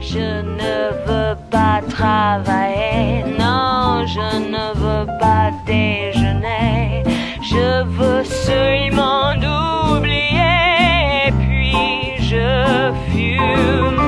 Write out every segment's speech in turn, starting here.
Je ne veux pas travailler, non, je ne veux pas déjeuner. Je veux seulement oublier, puis je fume.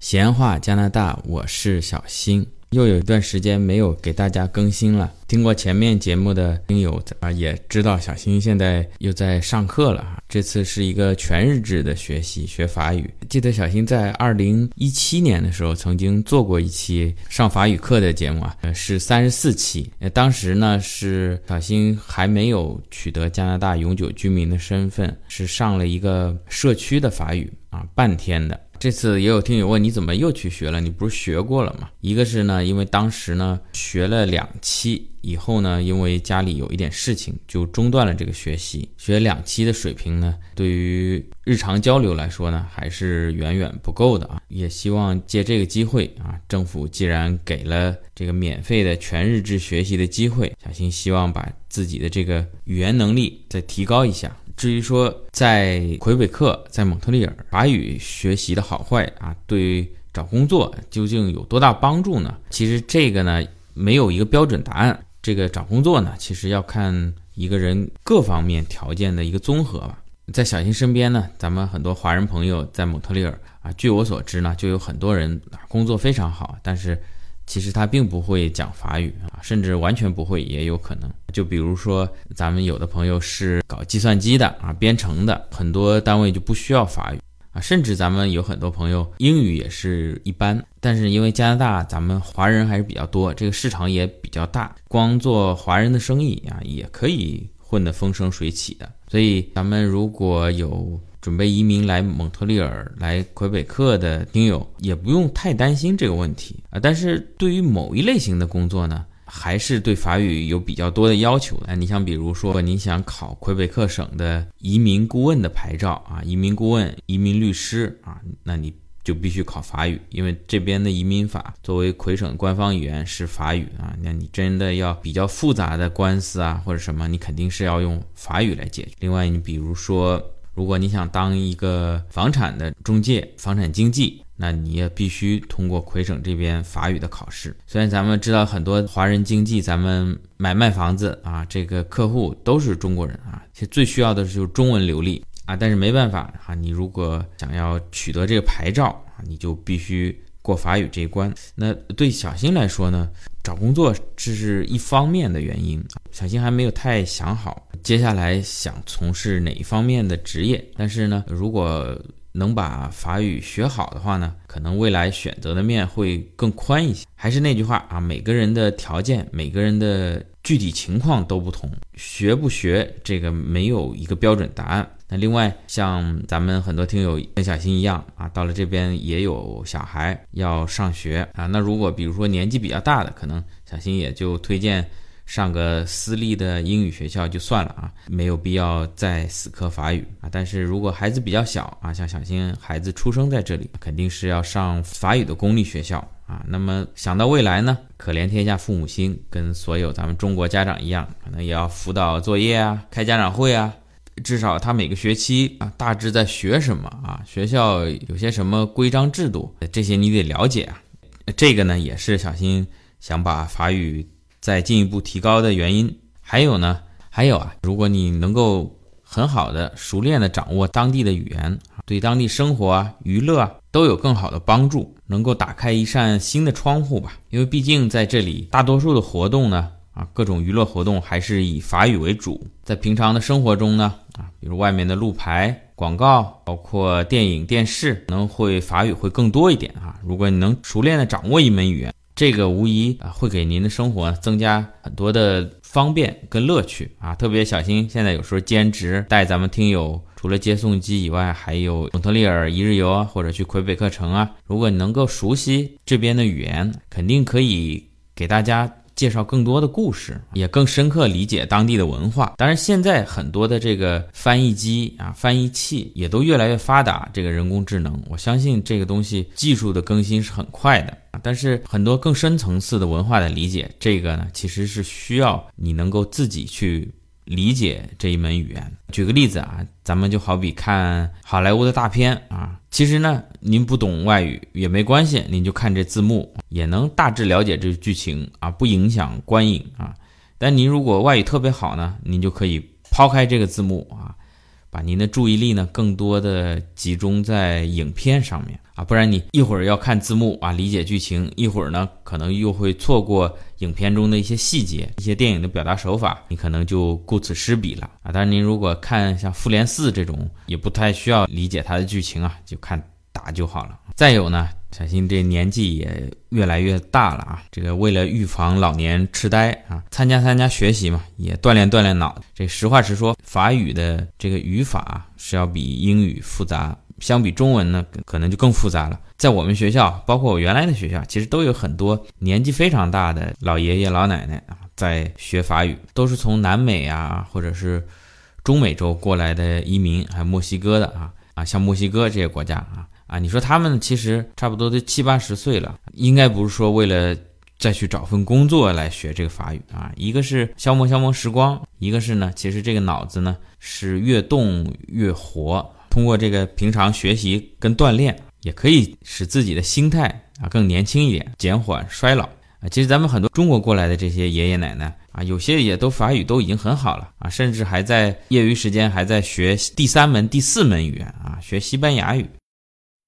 闲话加拿大，我是小新。又有一段时间没有给大家更新了。听过前面节目的听友啊，也知道小新现在又在上课了啊。这次是一个全日制的学习，学法语。记得小新在二零一七年的时候曾经做过一期上法语课的节目啊，是三十四期。当时呢是小新还没有取得加拿大永久居民的身份，是上了一个社区的法语啊，半天的。这次也有听友问你怎么又去学了？你不是学过了吗？一个是呢，因为当时呢学了两期以后呢，因为家里有一点事情，就中断了这个学习。学两期的水平呢，对于日常交流来说呢，还是远远不够的啊。也希望借这个机会啊，政府既然给了这个免费的全日制学习的机会，小新希望把自己的这个语言能力再提高一下。至于说在魁北克、在蒙特利尔法语学习的好坏啊，对于找工作究竟有多大帮助呢？其实这个呢没有一个标准答案。这个找工作呢，其实要看一个人各方面条件的一个综合吧。在小新身边呢，咱们很多华人朋友在蒙特利尔啊，据我所知呢，就有很多人工作非常好，但是。其实他并不会讲法语啊，甚至完全不会也有可能。就比如说，咱们有的朋友是搞计算机的啊，编程的，很多单位就不需要法语啊。甚至咱们有很多朋友英语也是一般，但是因为加拿大咱们华人还是比较多，这个市场也比较大，光做华人的生意啊，也可以混得风生水起的。所以咱们如果有。准备移民来蒙特利尔、来魁北克的听友也不用太担心这个问题啊。但是对于某一类型的工作呢，还是对法语有比较多的要求的。你像比如说，你想考魁北克省的移民顾问的牌照啊，移民顾问、移民律师啊，那你就必须考法语，因为这边的移民法作为魁省官方语言是法语啊。那你真的要比较复杂的官司啊或者什么，你肯定是要用法语来解决。另外，你比如说。如果你想当一个房产的中介、房产经纪，那你也必须通过魁省这边法语的考试。虽然咱们知道很多华人经济，咱们买卖房子啊，这个客户都是中国人啊，其实最需要的就是中文流利啊。但是没办法啊，你如果想要取得这个牌照啊，你就必须过法语这一关。那对小新来说呢？找工作这是一方面的原因，小新还没有太想好接下来想从事哪一方面的职业。但是呢，如果能把法语学好的话呢，可能未来选择的面会更宽一些。还是那句话啊，每个人的条件、每个人的具体情况都不同，学不学这个没有一个标准答案。那另外，像咱们很多听友跟小新一样啊，到了这边也有小孩要上学啊。那如果比如说年纪比较大的，可能小新也就推荐上个私立的英语学校就算了啊，没有必要再死磕法语啊。但是如果孩子比较小啊，像小新孩子出生在这里，肯定是要上法语的公立学校啊。那么想到未来呢，可怜天下父母心，跟所有咱们中国家长一样，可能也要辅导作业啊，开家长会啊。至少他每个学期啊，大致在学什么啊？学校有些什么规章制度，这些你得了解啊。这个呢，也是小新想把法语再进一步提高的原因。还有呢，还有啊，如果你能够很好的、熟练的掌握当地的语言，对当地生活啊、娱乐啊都有更好的帮助，能够打开一扇新的窗户吧。因为毕竟在这里，大多数的活动呢。啊，各种娱乐活动还是以法语为主。在平常的生活中呢，啊，比如外面的路牌、广告，包括电影、电视，能会法语会更多一点啊。如果你能熟练的掌握一门语言，这个无疑啊会给您的生活增加很多的方便跟乐趣啊。特别小心，现在有时候兼职带咱们听友，除了接送机以外，还有蒙特利尔一日游啊，或者去魁北克城啊。如果你能够熟悉这边的语言，肯定可以给大家。介绍更多的故事，也更深刻理解当地的文化。当然，现在很多的这个翻译机啊、翻译器也都越来越发达。这个人工智能，我相信这个东西技术的更新是很快的。但是很多更深层次的文化的理解，这个呢，其实是需要你能够自己去理解这一门语言。举个例子啊，咱们就好比看好莱坞的大片啊，其实呢，您不懂外语也没关系，您就看这字幕也能大致了解这剧情啊，不影响观影啊。但您如果外语特别好呢，您就可以抛开这个字幕啊。把您的注意力呢，更多的集中在影片上面啊，不然你一会儿要看字幕啊，理解剧情，一会儿呢，可能又会错过影片中的一些细节、一些电影的表达手法，你可能就顾此失彼了啊。当然，您如果看像《复联四》这种，也不太需要理解它的剧情啊，就看打就好了。再有呢。小新这年纪也越来越大了啊，这个为了预防老年痴呆啊，参加参加学习嘛，也锻炼锻炼脑。这实话实说，法语的这个语法是要比英语复杂，相比中文呢，可能就更复杂了。在我们学校，包括我原来的学校，其实都有很多年纪非常大的老爷爷老奶奶啊，在学法语，都是从南美啊，或者是中美洲过来的移民，还有墨西哥的啊啊，像墨西哥这些国家啊。啊，你说他们其实差不多都七八十岁了，应该不是说为了再去找份工作来学这个法语啊，一个是消磨消磨时光，一个是呢，其实这个脑子呢是越动越活，通过这个平常学习跟锻炼，也可以使自己的心态啊更年轻一点，减缓衰老啊。其实咱们很多中国过来的这些爷爷奶奶啊，有些也都法语都已经很好了啊，甚至还在业余时间还在学第三门、第四门语言啊，学西班牙语。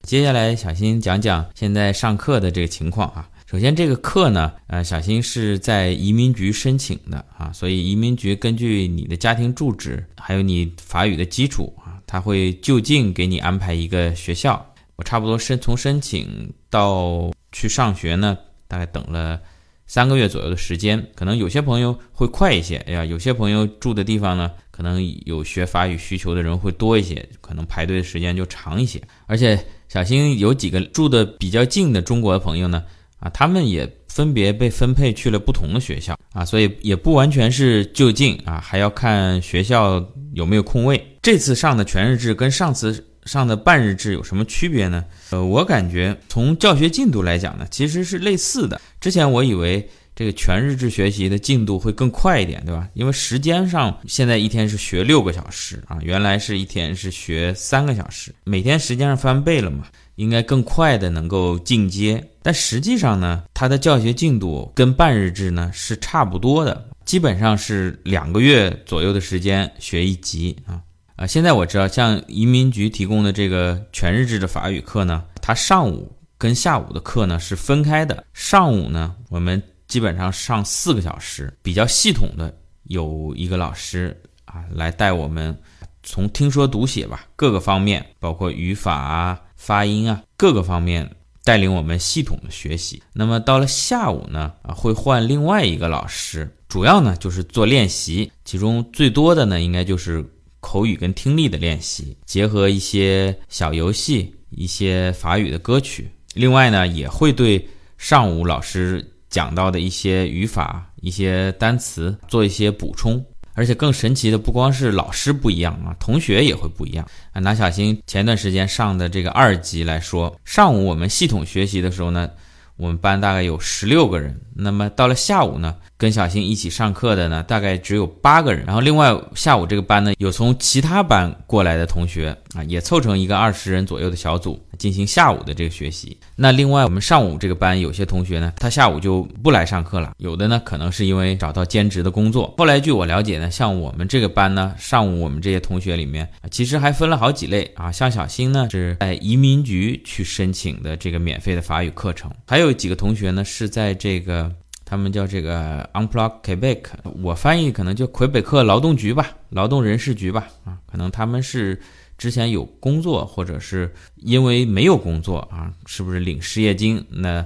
接下来，小新讲讲现在上课的这个情况啊。首先，这个课呢，呃，小新是在移民局申请的啊，所以移民局根据你的家庭住址，还有你法语的基础啊，他会就近给你安排一个学校。我差不多申从申请到去上学呢，大概等了三个月左右的时间。可能有些朋友会快一些，哎呀，有些朋友住的地方呢，可能有学法语需求的人会多一些，可能排队的时间就长一些，而且。小新有几个住的比较近的中国的朋友呢，啊，他们也分别被分配去了不同的学校啊，所以也不完全是就近啊，还要看学校有没有空位。这次上的全日制跟上次上的半日制有什么区别呢？呃，我感觉从教学进度来讲呢，其实是类似的。之前我以为。这个全日制学习的进度会更快一点，对吧？因为时间上现在一天是学六个小时啊，原来是一天是学三个小时，每天时间上翻倍了嘛，应该更快的能够进阶。但实际上呢，它的教学进度跟半日制呢是差不多的，基本上是两个月左右的时间学一级啊啊！现在我知道，像移民局提供的这个全日制的法语课呢，它上午跟下午的课呢是分开的，上午呢我们。基本上上四个小时，比较系统的有一个老师啊来带我们，从听说读写吧各个方面，包括语法啊、发音啊各个方面带领我们系统的学习。那么到了下午呢啊会换另外一个老师，主要呢就是做练习，其中最多的呢应该就是口语跟听力的练习，结合一些小游戏、一些法语的歌曲。另外呢也会对上午老师。讲到的一些语法、一些单词做一些补充，而且更神奇的不光是老师不一样啊，同学也会不一样啊。拿小新前段时间上的这个二级来说，上午我们系统学习的时候呢，我们班大概有十六个人，那么到了下午呢？跟小新一起上课的呢，大概只有八个人。然后另外下午这个班呢，有从其他班过来的同学啊，也凑成一个二十人左右的小组进行下午的这个学习。那另外我们上午这个班有些同学呢，他下午就不来上课了。有的呢，可能是因为找到兼职的工作。后来据我了解呢，像我们这个班呢，上午我们这些同学里面，其实还分了好几类啊。像小新呢，是在移民局去申请的这个免费的法语课程，还有几个同学呢，是在这个。他们叫这个 Unplug Quebec，我翻译可能就魁北克劳动局吧，劳动人事局吧，啊，可能他们是之前有工作，或者是因为没有工作啊，是不是领失业金？那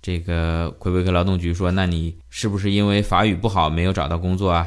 这个魁北克劳动局说，那你是不是因为法语不好没有找到工作啊？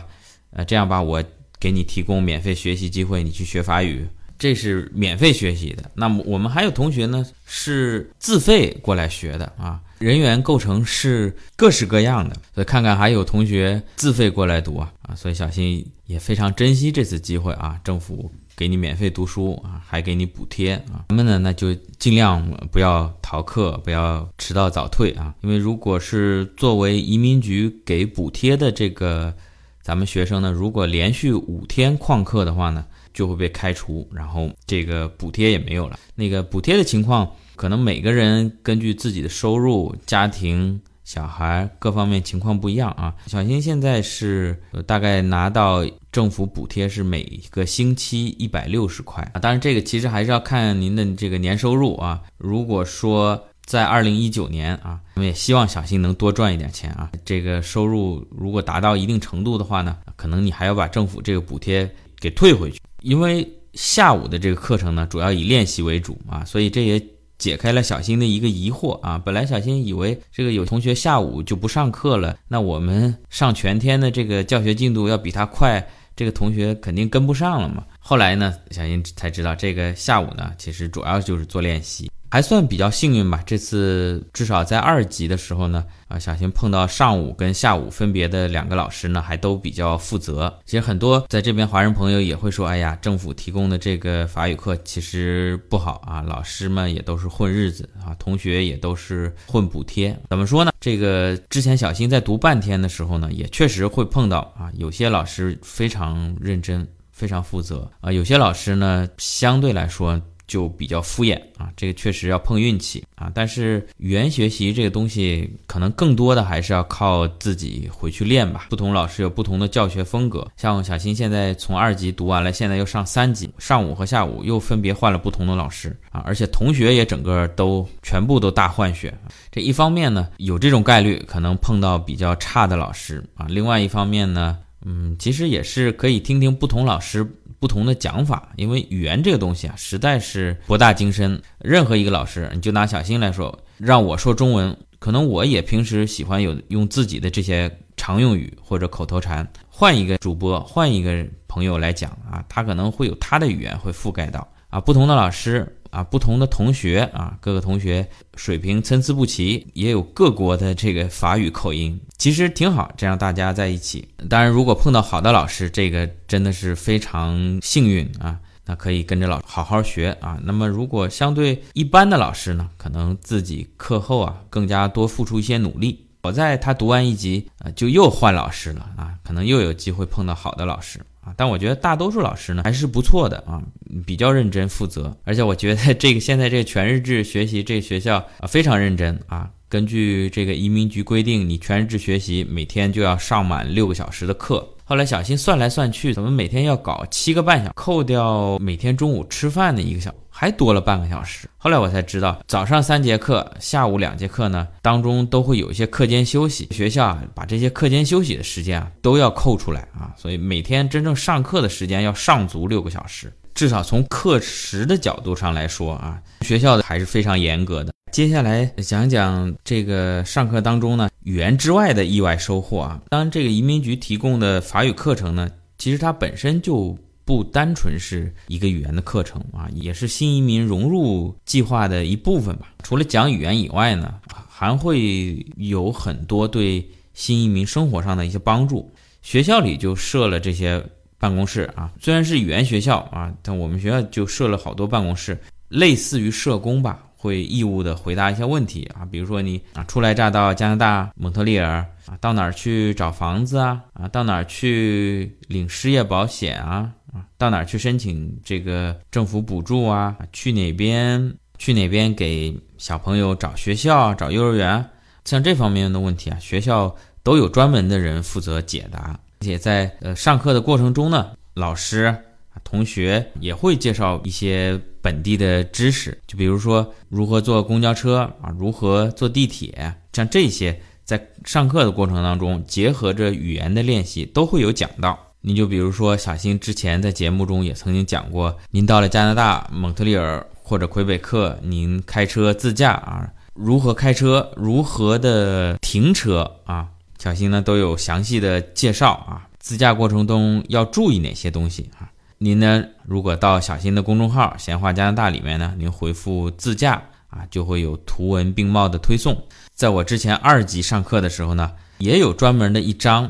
呃，这样吧，我给你提供免费学习机会，你去学法语，这是免费学习的。那么我们还有同学呢，是自费过来学的啊。人员构成是各式各样的，所以看看还有同学自费过来读啊啊，所以小新也非常珍惜这次机会啊，政府给你免费读书啊，还给你补贴啊，咱们呢那就尽量不要逃课，不要迟到早退啊，因为如果是作为移民局给补贴的这个咱们学生呢，如果连续五天旷课的话呢，就会被开除，然后这个补贴也没有了。那个补贴的情况，可能每个人根据自己的收入、家庭、小孩各方面情况不一样啊。小新现在是大概拿到政府补贴是每个星期一百六十块啊，当然这个其实还是要看您的这个年收入啊。如果说在二零一九年啊，我们也希望小新能多赚一点钱啊。这个收入如果达到一定程度的话呢，可能你还要把政府这个补贴给退回去。因为下午的这个课程呢，主要以练习为主啊，所以这也解开了小新的一个疑惑啊。本来小新以为这个有同学下午就不上课了，那我们上全天的这个教学进度要比他快，这个同学肯定跟不上了嘛。后来呢，小新才知道这个下午呢，其实主要就是做练习。还算比较幸运吧，这次至少在二级的时候呢，啊，小新碰到上午跟下午分别的两个老师呢，还都比较负责。其实很多在这边华人朋友也会说，哎呀，政府提供的这个法语课其实不好啊，老师们也都是混日子啊，同学也都是混补贴。怎么说呢？这个之前小新在读半天的时候呢，也确实会碰到啊，有些老师非常认真，非常负责啊，有些老师呢，相对来说。就比较敷衍啊，这个确实要碰运气啊。但是语言学习这个东西，可能更多的还是要靠自己回去练吧。不同老师有不同的教学风格，像小新现在从二级读完了，现在又上三级，上午和下午又分别换了不同的老师啊，而且同学也整个都全部都大换血。这一方面呢，有这种概率可能碰到比较差的老师啊；另外一方面呢，嗯，其实也是可以听听不同老师。不同的讲法，因为语言这个东西啊，实在是博大精深。任何一个老师，你就拿小新来说，让我说中文，可能我也平时喜欢有用自己的这些常用语或者口头禅。换一个主播，换一个朋友来讲啊，他可能会有他的语言会覆盖到啊。不同的老师。啊，不同的同学啊，各个同学水平参差不齐，也有各国的这个法语口音，其实挺好，这样大家在一起。当然，如果碰到好的老师，这个真的是非常幸运啊，那可以跟着老好好学啊。那么，如果相对一般的老师呢，可能自己课后啊更加多付出一些努力。好在他读完一级啊，就又换老师了啊，可能又有机会碰到好的老师。啊，但我觉得大多数老师呢还是不错的啊，比较认真负责，而且我觉得这个现在这个全日制学习这个学校啊非常认真啊。根据这个移民局规定，你全日制学习每天就要上满六个小时的课。后来小新算来算去，怎么每天要搞七个半小时？扣掉每天中午吃饭的一个小，还多了半个小时。后来我才知道，早上三节课，下午两节课呢，当中都会有一些课间休息。学校啊，把这些课间休息的时间啊都要扣出来啊，所以每天真正上课的时间要上足六个小时。至少从课时的角度上来说啊，学校的还是非常严格的。接下来讲讲这个上课当中呢，语言之外的意外收获啊。当，这个移民局提供的法语课程呢，其实它本身就不单纯是一个语言的课程啊，也是新移民融入计划的一部分吧。除了讲语言以外呢，还会有很多对新移民生活上的一些帮助。学校里就设了这些办公室啊，虽然是语言学校啊，但我们学校就设了好多办公室，类似于社工吧。会义务的回答一些问题啊，比如说你啊初来乍到加拿大蒙特利尔啊，到哪儿去找房子啊啊，到哪儿去领失业保险啊啊，到哪儿去申请这个政府补助啊，去哪边去哪边给小朋友找学校找幼儿园，像这方面的问题啊，学校都有专门的人负责解答，而且在呃上课的过程中呢，老师。同学也会介绍一些本地的知识，就比如说如何坐公交车啊，如何坐地铁，像这些在上课的过程当中，结合着语言的练习，都会有讲到。你就比如说小新之前在节目中也曾经讲过，您到了加拿大蒙特利尔或者魁北克，您开车自驾啊，如何开车，如何的停车啊，小新呢都有详细的介绍啊。自驾过程中要注意哪些东西啊？您呢？如果到小新的公众号“闲话加拿大”里面呢，您回复“自驾”啊，就会有图文并茂的推送。在我之前二级上课的时候呢，也有专门的一章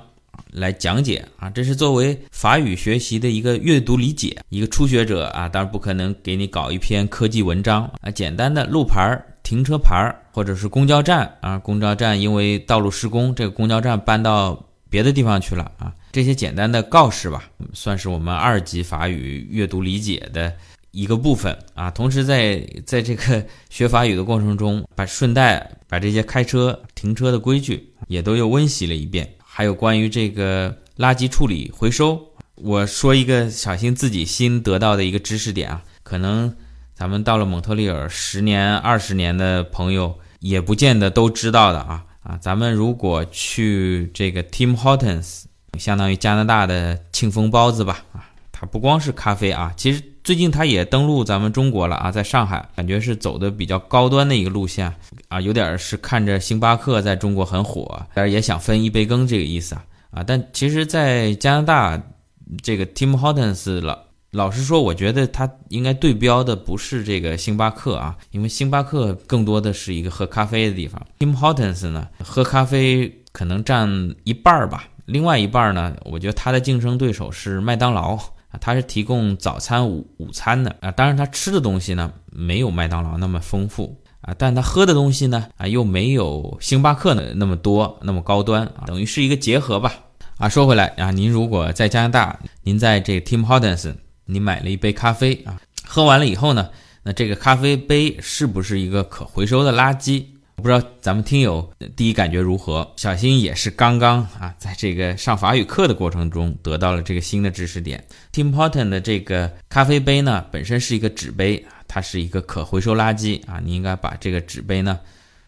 来讲解啊，这是作为法语学习的一个阅读理解。一个初学者啊，当然不可能给你搞一篇科技文章啊，简单的路牌、停车牌或者是公交站啊，公交站因为道路施工，这个公交站搬到别的地方去了啊。这些简单的告示吧，算是我们二级法语阅读理解的一个部分啊。同时，在在这个学法语的过程中，把顺带把这些开车停车的规矩也都又温习了一遍。还有关于这个垃圾处理回收，我说一个小新自己新得到的一个知识点啊，可能咱们到了蒙特利尔十年、二十年的朋友也不见得都知道的啊啊，咱们如果去这个 Tim Hortons。相当于加拿大的庆丰包子吧，啊，它不光是咖啡啊，其实最近它也登陆咱们中国了啊，在上海，感觉是走的比较高端的一个路线啊，有点是看着星巴克在中国很火，但是也想分一杯羹这个意思啊啊，但其实，在加拿大这个 Tim Hortons 老老实说，我觉得它应该对标的不是这个星巴克啊，因为星巴克更多的是一个喝咖啡的地方，Tim Hortons 呢，喝咖啡可能占一半儿吧。另外一半儿呢，我觉得它的竞争对手是麦当劳啊，它是提供早餐、午午餐的啊。当然，它吃的东西呢没有麦当劳那么丰富啊，但它喝的东西呢啊又没有星巴克的那么多、那么高端啊，等于是一个结合吧啊。说回来啊，您如果在加拿大，您在这个 Tim Hortons，你买了一杯咖啡啊，喝完了以后呢，那这个咖啡杯是不是一个可回收的垃圾？我不知道咱们听友第一感觉如何？小新也是刚刚啊，在这个上法语课的过程中得到了这个新的知识点。Tim p o r t o n 的这个咖啡杯呢，本身是一个纸杯它是一个可回收垃圾啊，你应该把这个纸杯呢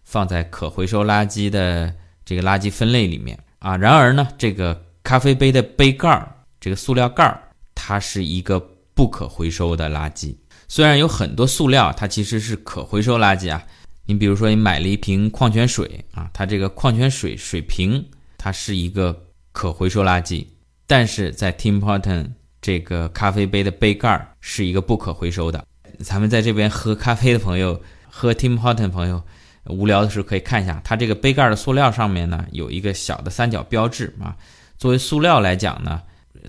放在可回收垃圾的这个垃圾分类里面啊。然而呢，这个咖啡杯的杯盖儿，这个塑料盖儿，它是一个不可回收的垃圾。虽然有很多塑料，它其实是可回收垃圾啊。你比如说，你买了一瓶矿泉水啊，它这个矿泉水水瓶，它是一个可回收垃圾，但是在 Tim Horton 这个咖啡杯的杯盖是一个不可回收的。咱们在这边喝咖啡的朋友，喝 Tim Horton 朋友，无聊的时候可以看一下，它这个杯盖的塑料上面呢有一个小的三角标志啊。作为塑料来讲呢，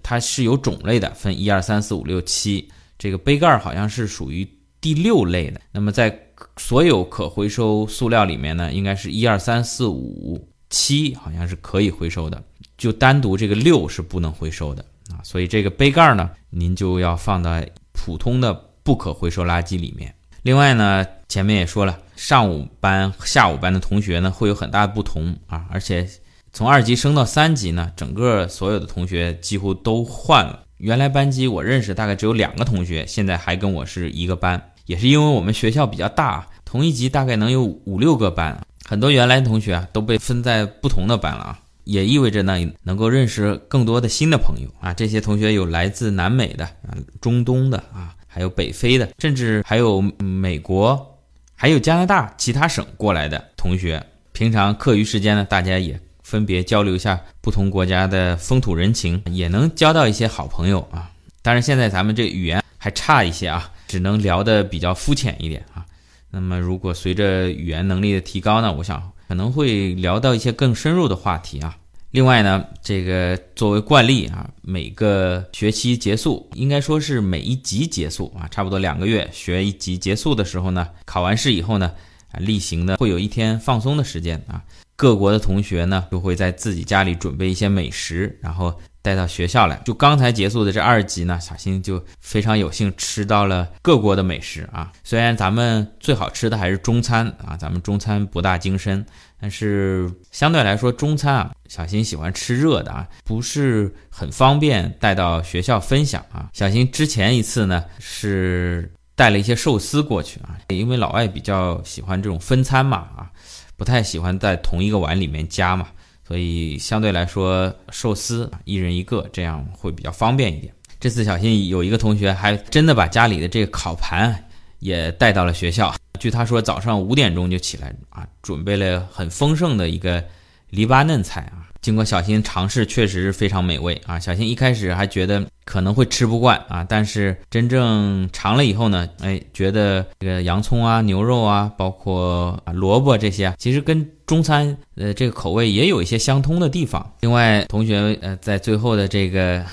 它是有种类的，分一二三四五六七，这个杯盖好像是属于第六类的。那么在所有可回收塑料里面呢，应该是一二三四五七，好像是可以回收的，就单独这个六是不能回收的啊。所以这个杯盖呢，您就要放在普通的不可回收垃圾里面。另外呢，前面也说了，上午班、下午班的同学呢会有很大的不同啊，而且从二级升到三级呢，整个所有的同学几乎都换了。原来班级我认识大概只有两个同学，现在还跟我是一个班。也是因为我们学校比较大，同一级大概能有五六个班，很多原来同学啊都被分在不同的班了啊，也意味着呢能够认识更多的新的朋友啊。这些同学有来自南美的啊、中东的啊，还有北非的，甚至还有美国，还有加拿大其他省过来的同学。平常课余时间呢，大家也分别交流一下不同国家的风土人情，也能交到一些好朋友啊。当然，现在咱们这语言还差一些啊。只能聊得比较肤浅一点啊。那么，如果随着语言能力的提高呢，我想可能会聊到一些更深入的话题啊。另外呢，这个作为惯例啊，每个学期结束，应该说是每一级结束啊，差不多两个月学一级结束的时候呢，考完试以后呢，啊，例行的会有一天放松的时间啊。各国的同学呢，就会在自己家里准备一些美食，然后。带到学校来，就刚才结束的这二级呢，小新就非常有幸吃到了各国的美食啊。虽然咱们最好吃的还是中餐啊，咱们中餐博大精深，但是相对来说中餐啊，小新喜欢吃热的啊，不是很方便带到学校分享啊。小新之前一次呢是带了一些寿司过去啊，因为老外比较喜欢这种分餐嘛啊，不太喜欢在同一个碗里面夹嘛。所以相对来说，寿司一人一个，这样会比较方便一点。这次小新有一个同学还真的把家里的这个烤盘也带到了学校。据他说，早上五点钟就起来啊，准备了很丰盛的一个黎巴嫩菜啊。经过小新尝试，确实非常美味啊！小新一开始还觉得可能会吃不惯啊，但是真正尝了以后呢，哎，觉得这个洋葱啊、牛肉啊，包括萝卜这些，其实跟中餐呃这个口味也有一些相通的地方。另外，同学呃在最后的这个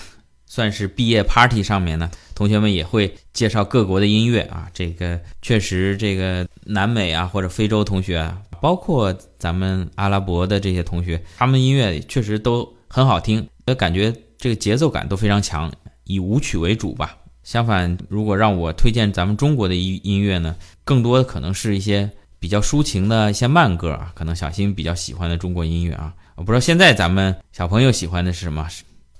算是毕业 party 上面呢，同学们也会介绍各国的音乐啊，这个确实这个南美啊或者非洲同学。包括咱们阿拉伯的这些同学，他们音乐确实都很好听，感觉这个节奏感都非常强，以舞曲为主吧。相反，如果让我推荐咱们中国的音音乐呢，更多的可能是一些比较抒情的一些慢歌啊，可能小新比较喜欢的中国音乐啊。我不知道现在咱们小朋友喜欢的是什么，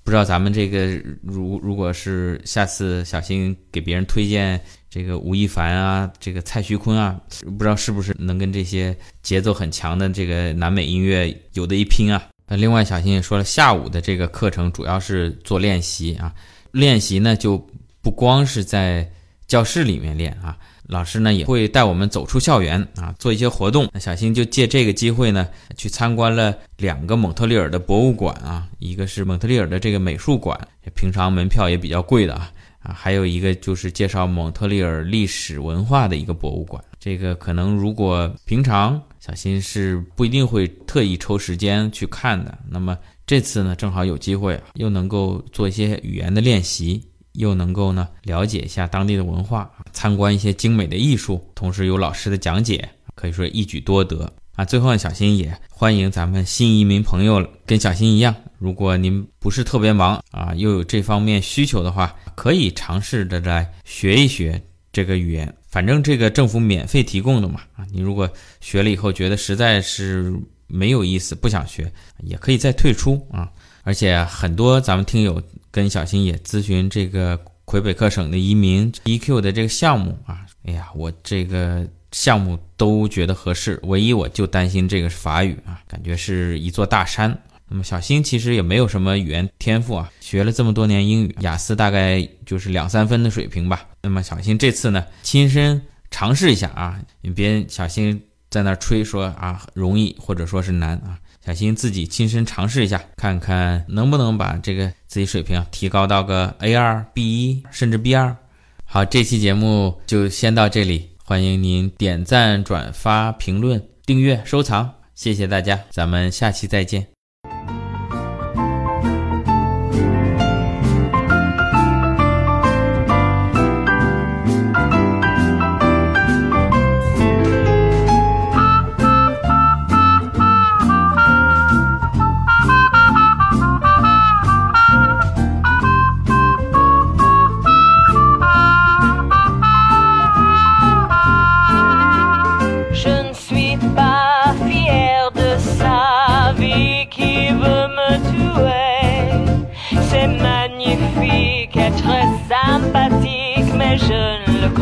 不知道咱们这个如如果是下次小新给别人推荐这个吴亦凡啊，这个蔡徐坤啊，不知道是不是能跟这些节奏很强的这个南美音乐有的一拼啊？那另外小新也说了，下午的这个课程主要是做练习啊，练习呢就。不光是在教室里面练啊，老师呢也会带我们走出校园啊，做一些活动。那小新就借这个机会呢，去参观了两个蒙特利尔的博物馆啊，一个是蒙特利尔的这个美术馆，平常门票也比较贵的啊啊，还有一个就是介绍蒙特利尔历史文化的一个博物馆。这个可能如果平常小新是不一定会特意抽时间去看的，那么这次呢正好有机会，又能够做一些语言的练习。又能够呢了解一下当地的文化，参观一些精美的艺术，同时有老师的讲解，可以说一举多得啊。最后呢，小新也欢迎咱们新移民朋友跟小新一样，如果您不是特别忙啊，又有这方面需求的话，可以尝试着来学一学这个语言，反正这个政府免费提供的嘛啊。你如果学了以后觉得实在是没有意思，不想学，也可以再退出啊。而且很多咱们听友。跟小新也咨询这个魁北克省的移民 EQ 的这个项目啊，哎呀，我这个项目都觉得合适，唯一我就担心这个是法语啊，感觉是一座大山。那么小新其实也没有什么语言天赋啊，学了这么多年英语，雅思大概就是两三分的水平吧。那么小新这次呢，亲身尝试一下啊，你别小新在那吹说啊容易或者说是难啊。小新自己亲身尝试一下，看看能不能把这个自己水平啊提高到个 A 二、B 一甚至 B 二。好，这期节目就先到这里，欢迎您点赞、转发、评论、订阅、收藏，谢谢大家，咱们下期再见。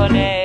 connect.